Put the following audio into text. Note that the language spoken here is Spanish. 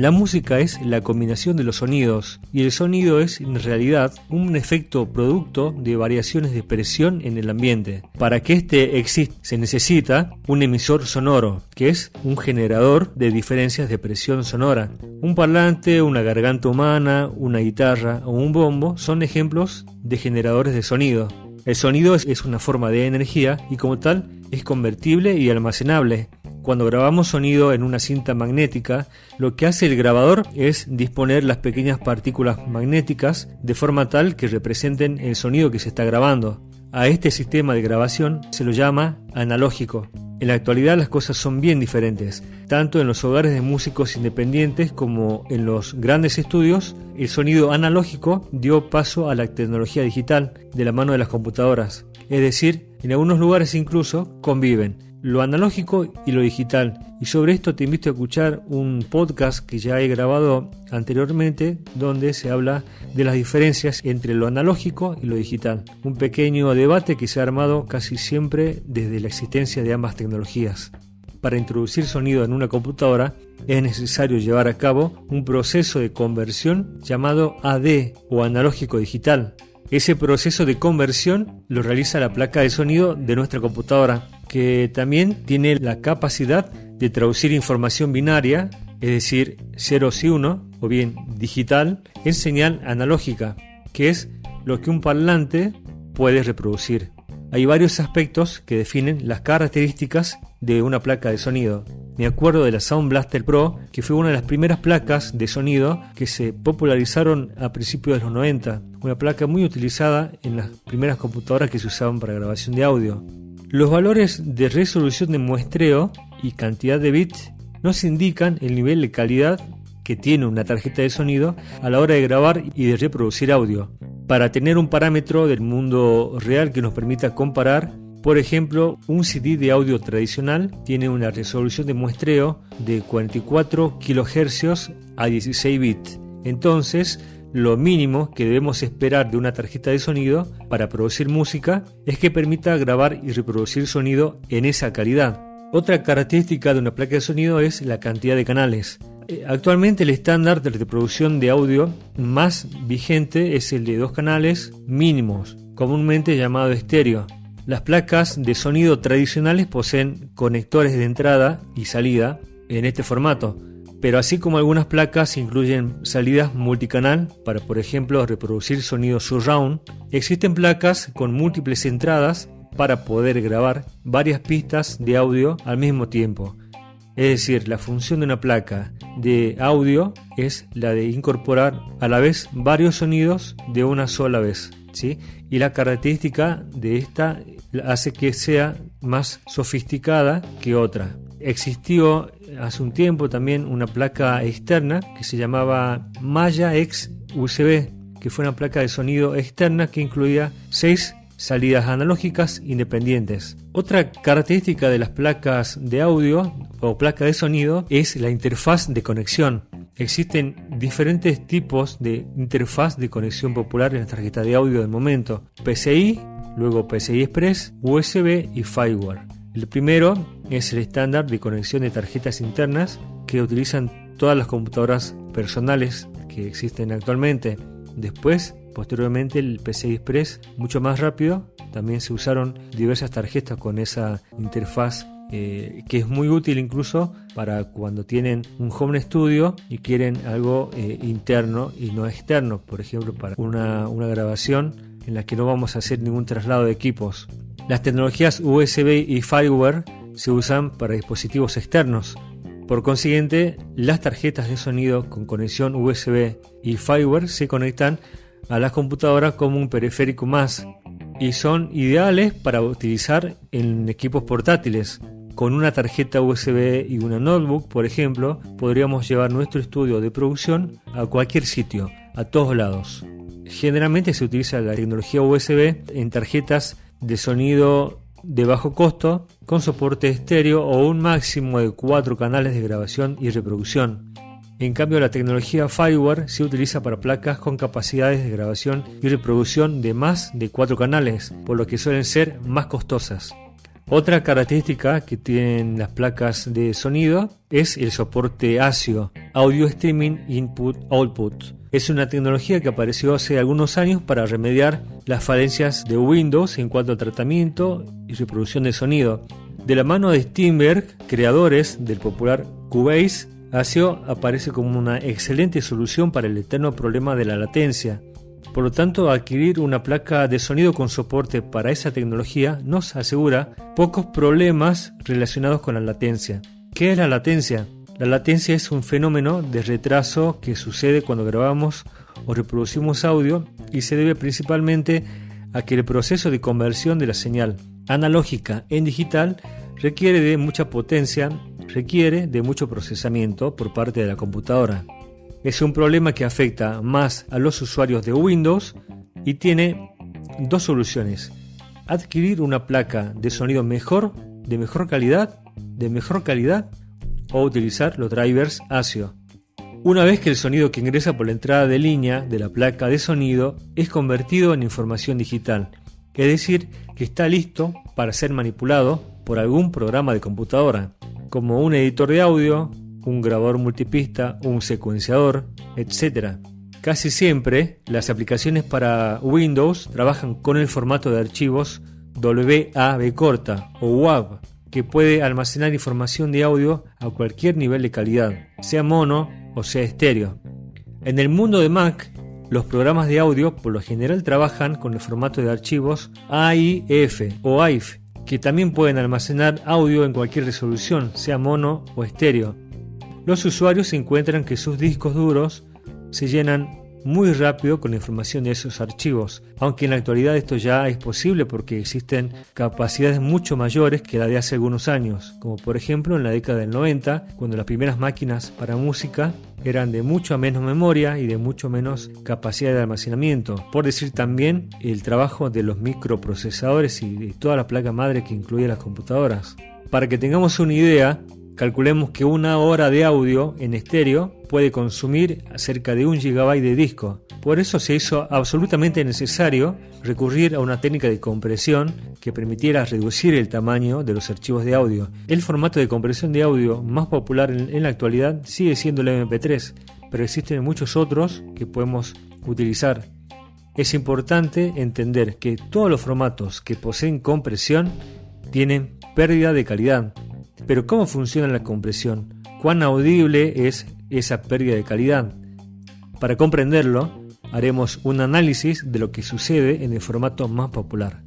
La música es la combinación de los sonidos y el sonido es en realidad un efecto producto de variaciones de presión en el ambiente. Para que éste exista se necesita un emisor sonoro, que es un generador de diferencias de presión sonora. Un parlante, una garganta humana, una guitarra o un bombo son ejemplos de generadores de sonido. El sonido es una forma de energía y como tal es convertible y almacenable. Cuando grabamos sonido en una cinta magnética, lo que hace el grabador es disponer las pequeñas partículas magnéticas de forma tal que representen el sonido que se está grabando. A este sistema de grabación se lo llama analógico. En la actualidad las cosas son bien diferentes. Tanto en los hogares de músicos independientes como en los grandes estudios, el sonido analógico dio paso a la tecnología digital de la mano de las computadoras. Es decir, en algunos lugares incluso conviven lo analógico y lo digital. Y sobre esto te invito a escuchar un podcast que ya he grabado anteriormente donde se habla de las diferencias entre lo analógico y lo digital. Un pequeño debate que se ha armado casi siempre desde la existencia de ambas tecnologías. Para introducir sonido en una computadora es necesario llevar a cabo un proceso de conversión llamado AD o analógico digital. Ese proceso de conversión lo realiza la placa de sonido de nuestra computadora que también tiene la capacidad de traducir información binaria, es decir, ceros y 1, o bien digital, en señal analógica, que es lo que un parlante puede reproducir. Hay varios aspectos que definen las características de una placa de sonido. Me acuerdo de la Sound Blaster Pro, que fue una de las primeras placas de sonido que se popularizaron a principios de los 90, una placa muy utilizada en las primeras computadoras que se usaban para grabación de audio. Los valores de resolución de muestreo y cantidad de bits nos indican el nivel de calidad que tiene una tarjeta de sonido a la hora de grabar y de reproducir audio. Para tener un parámetro del mundo real que nos permita comparar, por ejemplo, un CD de audio tradicional tiene una resolución de muestreo de 44 kHz a 16 bits. Entonces, lo mínimo que debemos esperar de una tarjeta de sonido para producir música es que permita grabar y reproducir sonido en esa calidad. Otra característica de una placa de sonido es la cantidad de canales. Eh, actualmente el estándar de reproducción de audio más vigente es el de dos canales mínimos, comúnmente llamado estéreo. Las placas de sonido tradicionales poseen conectores de entrada y salida en este formato, pero así como algunas placas incluyen salidas multicanal para por ejemplo reproducir sonido surround, existen placas con múltiples entradas para poder grabar varias pistas de audio al mismo tiempo. Es decir, la función de una placa de audio es la de incorporar a la vez varios sonidos de una sola vez. ¿sí? Y la característica de esta hace que sea más sofisticada que otra. Existió hace un tiempo también una placa externa que se llamaba Maya X USB, que fue una placa de sonido externa que incluía seis salidas analógicas independientes. Otra característica de las placas de audio o placa de sonido es la interfaz de conexión. Existen diferentes tipos de interfaz de conexión popular en la tarjeta de audio del momento. PCI, luego PCI Express, USB y Firewire. El primero es el estándar de conexión de tarjetas internas que utilizan todas las computadoras personales que existen actualmente. Después, posteriormente, el PCI Express, mucho más rápido. También se usaron diversas tarjetas con esa interfaz eh, que es muy útil incluso para cuando tienen un home studio y quieren algo eh, interno y no externo, por ejemplo, para una, una grabación en la que no vamos a hacer ningún traslado de equipos. Las tecnologías USB y Fireware se usan para dispositivos externos. Por consiguiente, las tarjetas de sonido con conexión USB y Fireware se conectan a las computadoras como un periférico más y son ideales para utilizar en equipos portátiles. Con una tarjeta USB y una notebook, por ejemplo, podríamos llevar nuestro estudio de producción a cualquier sitio, a todos lados. Generalmente se utiliza la tecnología USB en tarjetas de sonido de bajo costo con soporte estéreo o un máximo de cuatro canales de grabación y reproducción. En cambio, la tecnología Fireware se utiliza para placas con capacidades de grabación y reproducción de más de cuatro canales, por lo que suelen ser más costosas. Otra característica que tienen las placas de sonido es el soporte ASIO, Audio Streaming Input Output. Es una tecnología que apareció hace algunos años para remediar las falencias de Windows en cuanto a tratamiento y reproducción de sonido. De la mano de Steinberg, creadores del popular Cubase, ASIO aparece como una excelente solución para el eterno problema de la latencia. Por lo tanto, adquirir una placa de sonido con soporte para esa tecnología nos asegura pocos problemas relacionados con la latencia. ¿Qué es la latencia? La latencia es un fenómeno de retraso que sucede cuando grabamos o reproducimos audio y se debe principalmente a que el proceso de conversión de la señal analógica en digital requiere de mucha potencia, requiere de mucho procesamiento por parte de la computadora. Es un problema que afecta más a los usuarios de Windows y tiene dos soluciones. Adquirir una placa de sonido mejor, de mejor calidad, de mejor calidad o utilizar los drivers ASIO. Una vez que el sonido que ingresa por la entrada de línea de la placa de sonido es convertido en información digital, es decir, que está listo para ser manipulado por algún programa de computadora, como un editor de audio, un grabador multipista, un secuenciador, etc. Casi siempre las aplicaciones para Windows trabajan con el formato de archivos WAV corta o WAV, que puede almacenar información de audio a cualquier nivel de calidad, sea mono o sea estéreo. En el mundo de Mac, los programas de audio por lo general trabajan con el formato de archivos AIF o AIF, que también pueden almacenar audio en cualquier resolución, sea mono o estéreo. Los usuarios encuentran que sus discos duros se llenan muy rápido con la información de esos archivos, aunque en la actualidad esto ya es posible porque existen capacidades mucho mayores que la de hace algunos años, como por ejemplo en la década del 90, cuando las primeras máquinas para música eran de mucho menos memoria y de mucho menos capacidad de almacenamiento, por decir también el trabajo de los microprocesadores y de toda la placa madre que incluye las computadoras. Para que tengamos una idea, Calculemos que una hora de audio en estéreo puede consumir cerca de un gigabyte de disco. Por eso se hizo absolutamente necesario recurrir a una técnica de compresión que permitiera reducir el tamaño de los archivos de audio. El formato de compresión de audio más popular en, la actualidad sigue siendo el MP3, pero existen muchos otros que podemos utilizar. Es importante entender que todos los formatos que poseen compresión tienen pérdida de calidad, pero ¿cómo funciona la compresión? ¿Cuán audible es esa pérdida de calidad? Para comprenderlo, haremos un análisis de lo que sucede en el formato más popular.